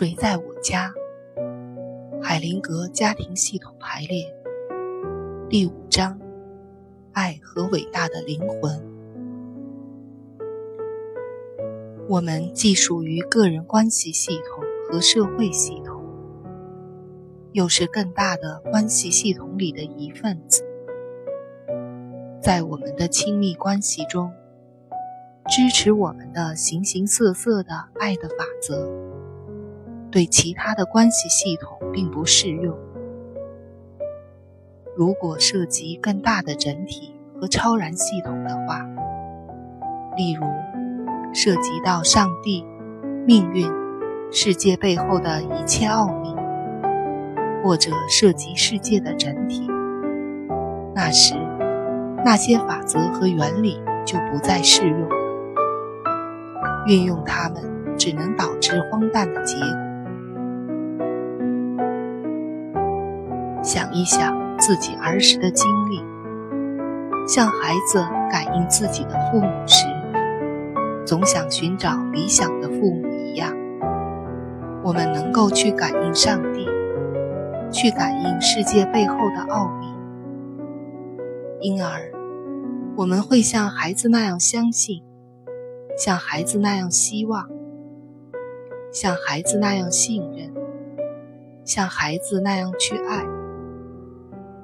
谁在我家？海灵格家庭系统排列第五章：爱和伟大的灵魂。我们既属于个人关系系统和社会系统，又是更大的关系系统里的一份子。在我们的亲密关系中，支持我们的形形色色的爱的法则。对其他的关系系统并不适用。如果涉及更大的整体和超然系统的话，例如涉及到上帝、命运、世界背后的一切奥秘，或者涉及世界的整体，那时那些法则和原理就不再适用。运用它们只能导致荒诞的结果。想一想自己儿时的经历，像孩子感应自己的父母时，总想寻找理想的父母一样，我们能够去感应上帝，去感应世界背后的奥秘，因而我们会像孩子那样相信，像孩子那样希望，像孩子那样信任，像孩子那样去爱。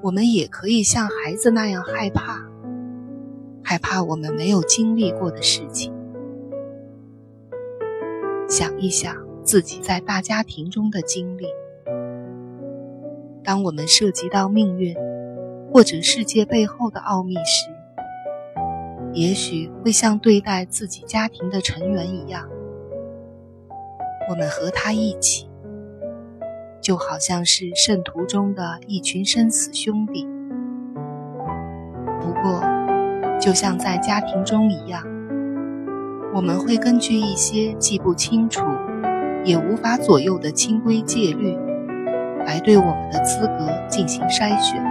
我们也可以像孩子那样害怕，害怕我们没有经历过的事情。想一想自己在大家庭中的经历。当我们涉及到命运或者世界背后的奥秘时，也许会像对待自己家庭的成员一样，我们和他一起。就好像是圣徒中的一群生死兄弟。不过，就像在家庭中一样，我们会根据一些既不清楚，也无法左右的清规戒律，来对我们的资格进行筛选。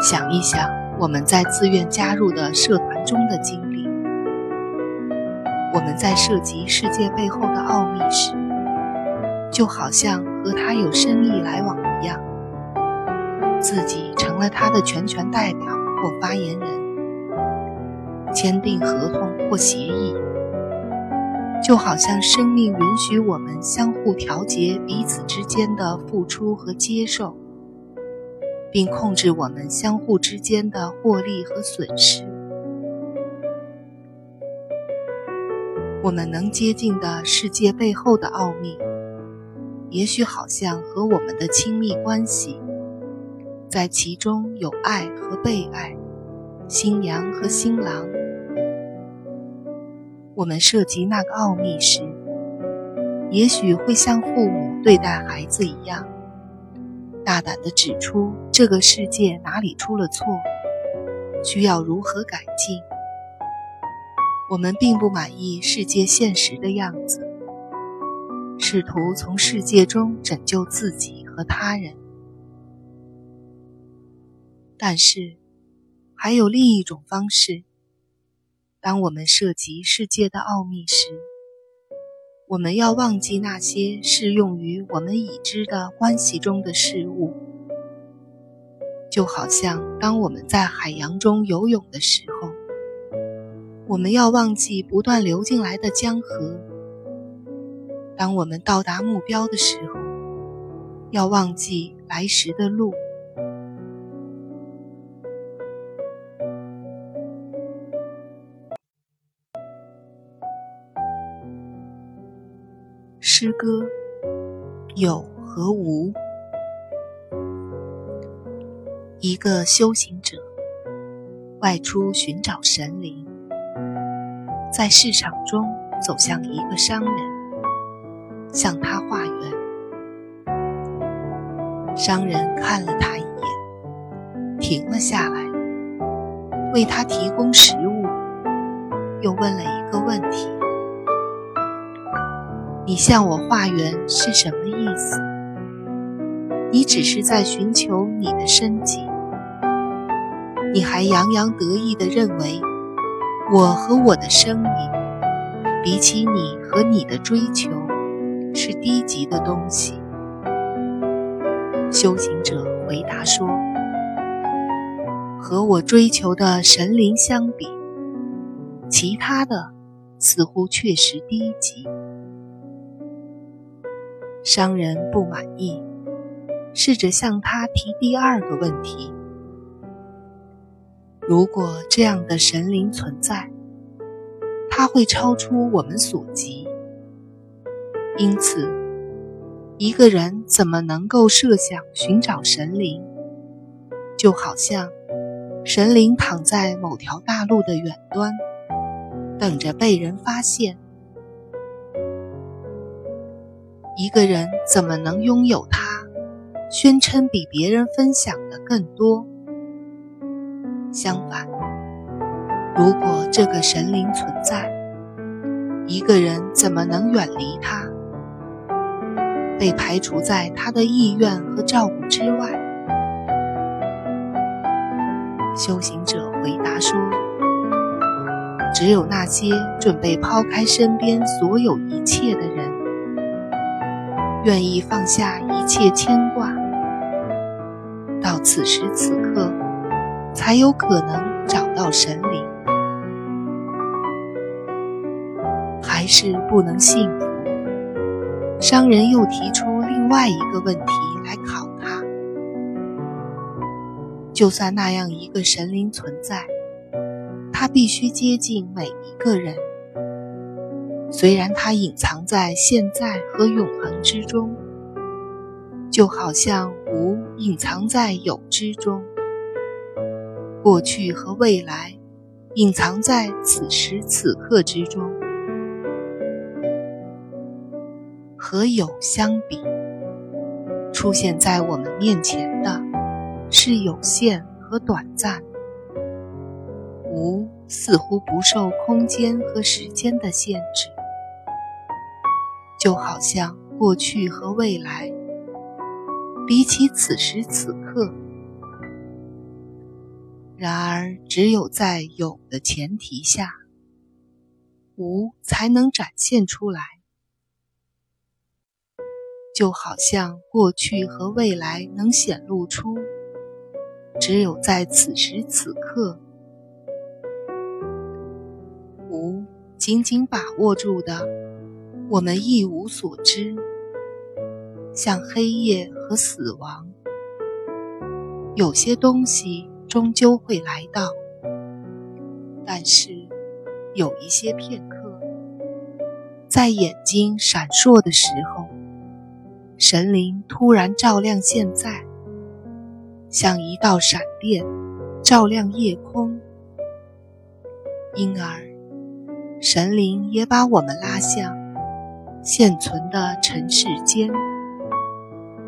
想一想我们在自愿加入的社团中的经历，我们在涉及世界背后的奥秘时。就好像和他有生意来往一样，自己成了他的全权代表或发言人，签订合同或协议，就好像生命允许我们相互调节彼此之间的付出和接受，并控制我们相互之间的获利和损失。我们能接近的世界背后的奥秘。也许好像和我们的亲密关系，在其中有爱和被爱，新娘和新郎。我们涉及那个奥秘时，也许会像父母对待孩子一样，大胆地指出这个世界哪里出了错，需要如何改进。我们并不满意世界现实的样子。试图从世界中拯救自己和他人，但是还有另一种方式。当我们涉及世界的奥秘时，我们要忘记那些适用于我们已知的关系中的事物，就好像当我们在海洋中游泳的时候，我们要忘记不断流进来的江河。当我们到达目标的时候，要忘记来时的路。诗歌有和无，一个修行者外出寻找神灵，在市场中走向一个商人。向他化缘，商人看了他一眼，停了下来，为他提供食物，又问了一个问题：“你向我化缘是什么意思？你只是在寻求你的生计？你还洋洋得意地认为我和我的生意比起你和你的追求，是低级的东西。修行者回答说：“和我追求的神灵相比，其他的似乎确实低级。”商人不满意，试着向他提第二个问题：如果这样的神灵存在，它会超出我们所及，因此，一个人怎么能够设想寻找神灵？就好像神灵躺在某条大路的远端，等着被人发现。一个人怎么能拥有它，宣称比别人分享的更多？相反，如果这个神灵存在，一个人怎么能远离它，被排除在他的意愿和照顾之外？修行者回答说：“只有那些准备抛开身边所有一切的人。”愿意放下一切牵挂，到此时此刻，才有可能找到神灵。还是不能幸福。商人又提出另外一个问题来考他：就算那样一个神灵存在，他必须接近每一个人。虽然他隐藏在现在和永恒之中，就好像无隐藏在有之中，过去和未来隐藏在此时此刻之中。和有相比，出现在我们面前的是有限和短暂，无似乎不受空间和时间的限制。就好像过去和未来，比起此时此刻，然而只有在有的前提下，无才能展现出来。就好像过去和未来能显露出，只有在此时此刻，无紧紧把握住的。我们一无所知，像黑夜和死亡。有些东西终究会来到，但是有一些片刻，在眼睛闪烁的时候，神灵突然照亮现在，像一道闪电，照亮夜空。因而，神灵也把我们拉向。现存的尘世间，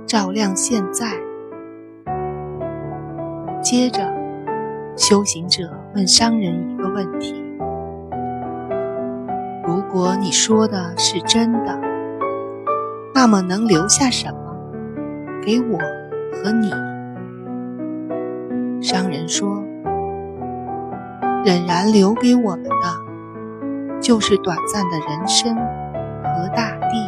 照亮现在。接着，修行者问商人一个问题：如果你说的是真的，那么能留下什么给我和你？商人说：仍然留给我们的，就是短暂的人生。和大地。